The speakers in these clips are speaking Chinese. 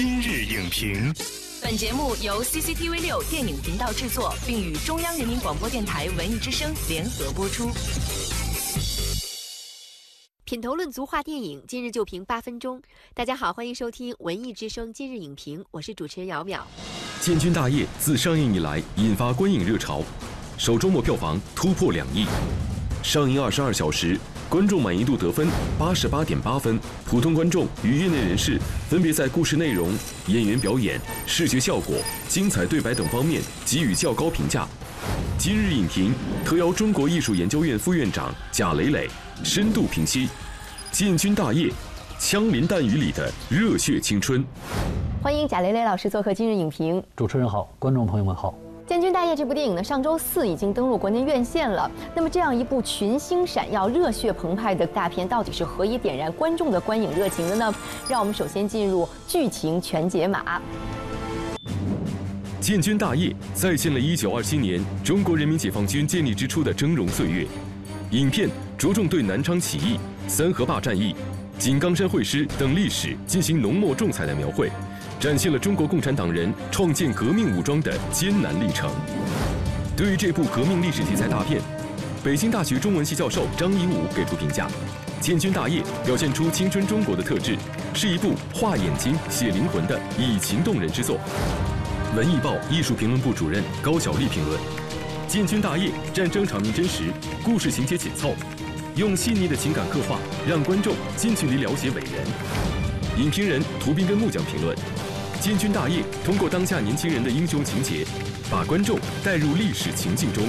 今日影评，本节目由 CCTV 六电影频道制作，并与中央人民广播电台文艺之声联合播出。品头论足话电影，今日就评八分钟。大家好，欢迎收听文艺之声今日影评，我是主持人姚淼。《建军大业》自上映以来引发观影热潮，首周末票房突破两亿，上映二十二小时。观众满意度得分八十八点八分，普通观众与业内人士分别在故事内容、演员表演、视觉效果、精彩对白等方面给予较高评价。今日影评特邀中国艺术研究院副院长贾磊磊深度评析《建军大业》，枪林弹雨里的热血青春。欢迎贾磊磊老师做客今日影评。主持人好，观众朋友们好。《建军大业》这部电影呢，上周四已经登陆国内院线了。那么，这样一部群星闪耀、热血澎湃的大片，到底是何以点燃观众的观影热情的呢？让我们首先进入剧情全解码。《建军大业》再现了1927年中国人民解放军建立之初的峥嵘岁月。影片着重对南昌起义、三河坝战役、井冈山会师等历史进行浓墨重彩的描绘。展现了中国共产党人创建革命武装的艰难历程。对于这部革命历史题材大片，北京大学中文系教授张一武给出评价：《建军大业》表现出青春中国的特质，是一部画眼睛、写灵魂的以情动人之作。文艺报艺术评论部主任高晓丽评论：《建军大业》战争场面真实，故事情节紧凑，用细腻的情感刻画，让观众近距离了解伟人。影评人涂斌跟木匠评论。建军大业通过当下年轻人的英雄情节，把观众带入历史情境中。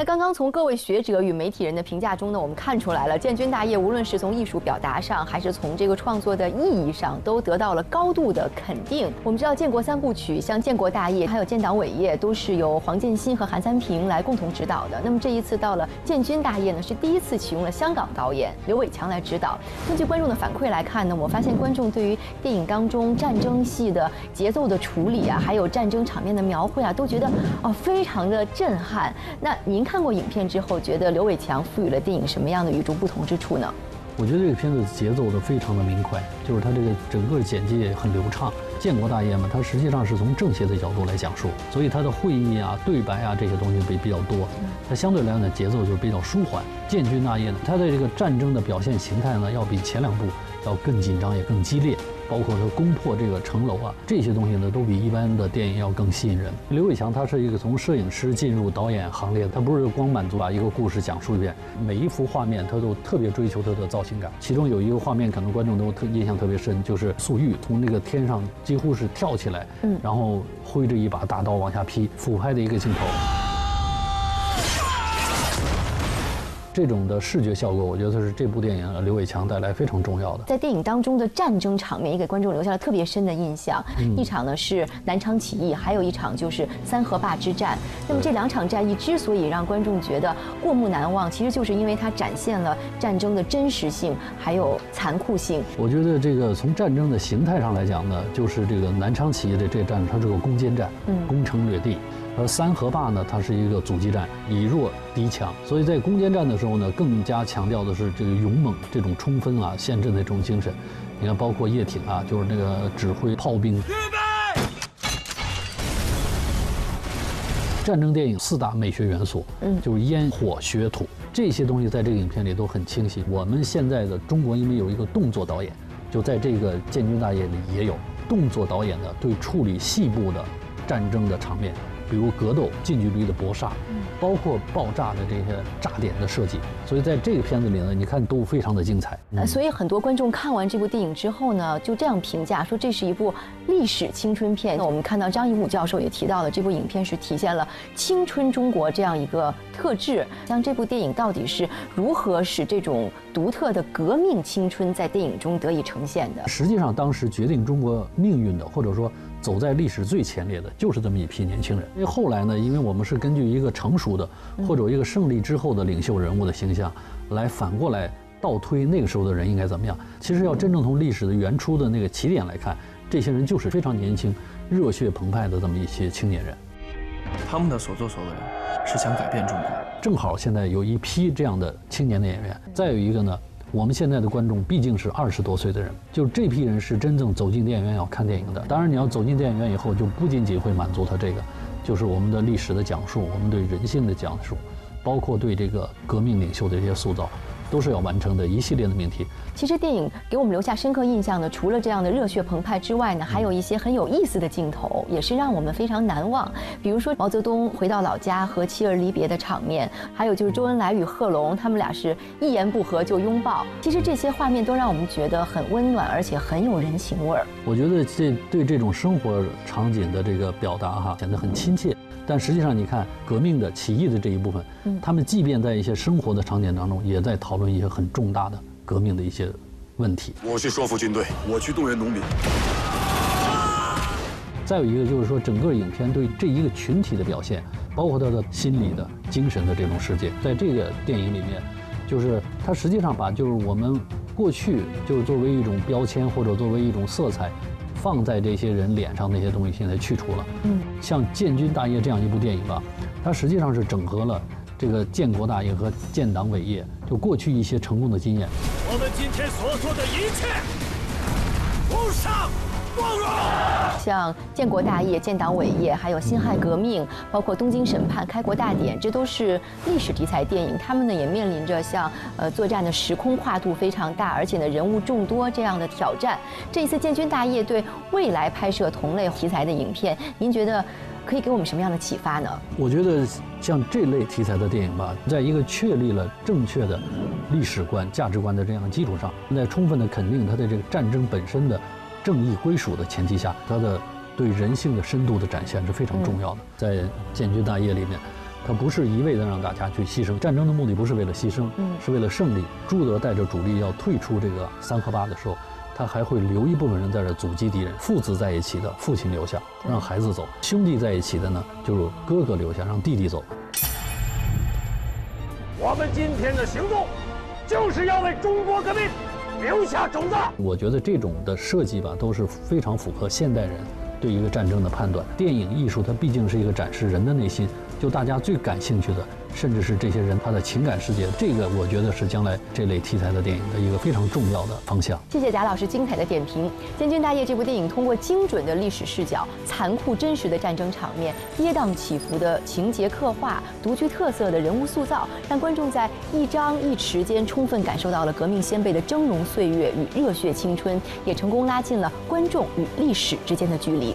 那刚刚从各位学者与媒体人的评价中呢，我们看出来了，《建军大业》无论是从艺术表达上，还是从这个创作的。意义上，都得到了高度的。肯定。我们知道，建国三部曲，像《建国大业》还有《建党伟业》，都是由黄建新和韩三平来共同指导的。那么这一次到了《建军大业》呢，是第一次启用了香港导演刘伟强来指导。根据观众的。反馈来看呢，我发现观众对于电影当中战争戏的。节奏的。处理啊，还有战争场面的。描绘啊，都觉得哦非常的。震撼。那您？看过影片之后，觉得刘伟强赋予了电影什么样的与众不同之处呢？我觉得这个片子节奏都非常的明快，就是它这个整个剪辑也很流畅。建国大业嘛，它实际上是从正邪的角度来讲述，所以它的会议啊、对白啊这些东西比比较多。它相对来讲呢，节奏就比较舒缓。建军大业呢，它的这个战争的表现形态呢，要比前两部要更紧张，也更激烈。包括他攻破这个城楼啊，这些东西呢，都比一般的电影要更吸引人。刘伟强他是一个从摄影师进入导演行列，他不是光满足把一个故事讲述一遍，每一幅画面他都特别追求他的造型感。其中有一个画面，可能观众都特印象特别深，就是粟裕从那个天上几乎是跳起来，嗯，然后挥着一把大刀往下劈，俯拍的一个镜头。这种的视觉效果，我觉得是这部电影刘伟强带来非常重要的。在电影当中的战争场面，也给观众留下了特别深的印象。一场呢是南昌起义，还有一场就是三河坝之战。那么这两场战役之所以让观众觉得过目难忘，其实就是因为它展现了战争的真实性，还有残酷性。我觉得这个从战争的形态上来讲呢，就是这个南昌起义的这战，它是个攻坚战，攻城略地。而三河坝呢，它是一个阻击战，以弱敌强，所以在攻坚战的时候呢，更加强调的是这个勇猛、这种冲锋啊、陷阵的这种精神。你看，包括叶挺啊，就是那个指挥炮兵。预备。战争电影四大美学元素，嗯，就是烟火血土这些东西，在这个影片里都很清晰。我们现在的中国，因为有一个动作导演，就在这个建军大业里也有动作导演的对处理细部的战争的场面。比如格斗、近距离的搏杀，包括爆炸的这些炸点的设计，所以在这个片子里呢，你看都非常的精彩。所以很多观众看完这部电影之后呢，就这样评价说这是一部历史青春片。那我们看到张一武教授也提到了，这部影片是体现了青春中国这样一个特质。像这部电影到底是如何使这种独特的革命青春在电影中得以呈现的？实际上，当时决定中国命运的，或者说。走在历史最前列的就是这么一批年轻人。因为后来呢，因为我们是根据一个成熟的或者一个胜利之后的领袖人物的形象，来反过来倒推那个时候的人应该怎么样。其实要真正从历史的原初的那个起点来看，这些人就是非常年轻、热血澎湃的这么一些青年人。他们的所作所为是想改变中国。正好现在有一批这样的青年的演员。再有一个呢。我们现在的观众毕竟是二十多岁的人，就这批人是真正走进电影院要看电影的。当然，你要走进电影院以后，就不仅仅会满足他这个，就是我们的历史的讲述，我们对人性的讲述，包括对这个革命领袖的一些塑造。都是要完成的一系列的命题。其实电影给我们留下深刻印象的，除了这样的热血澎湃之外呢，还有一些很有意思的镜头，也是让我们非常难忘。比如说毛泽东回到老家和妻儿离别的场面，还有就是周恩来与贺龙他们俩是一言不合就拥抱。其实这些画面都让我们觉得很温暖，而且很有人情味儿。我觉得这对这种生活场景的这个表达哈，显得很亲切。但实际上，你看革命的起义的这一部分，他们即便在一些生活的场景当中，也在讨论一些很重大的革命的一些问题。我去说服军队，我去动员农民。再有一个就是说，整个影片对这一个群体的表现，包括他的心理的、精神的这种世界，在这个电影里面，就是他实际上把就是我们过去就是作为一种标签或者作为一种色彩。放在这些人脸上那些东西现在去除了。嗯，像《建军大业》这样一部电影吧，它实际上是整合了这个建国大业和建党伟业，就过去一些成功的经验。我们今天所做的一切，无上光荣。像建国大业、建党伟业，还有辛亥革命，包括东京审判、开国大典，这都是历史题材电影。他们呢也面临着像呃作战的时空跨度非常大，而且呢人物众多这样的挑战。这一次建军大业对未来拍摄同类题材的影片，您觉得可以给我们什么样的启发呢？我觉得像这类题材的电影吧，在一个确立了正确的历史观、价值观的这样的基础上，在充分的肯定它的这个战争本身的。正义归属的前提下，它的对人性的深度的展现是非常重要的。在建军大业里面，它不是一味的让大家去牺牲，战争的目的不是为了牺牲，是为了胜利。朱德带着主力要退出这个三河坝的时候，他还会留一部分人在这阻击敌人。父子在一起的，父亲留下，让孩子走；兄弟在一起的呢，就是哥哥留下，让弟弟走。我们今天的行动，就是要为中国革命。留下种子。我觉得这种的设计吧，都是非常符合现代人对一个战争的判断。电影艺术它毕竟是一个展示人的内心，就大家最感兴趣的。甚至是这些人他的情感世界，这个我觉得是将来这类题材的电影的一个非常重要的方向。谢谢贾老师精彩的点评。《建军大业》这部电影通过精准的历史视角、残酷真实的战争场面、跌宕起伏的情节刻画、独具特色的人物塑造，让观众在一张一弛间充分感受到了革命先辈的峥嵘岁月与热血青春，也成功拉近了观众与历史之间的距离。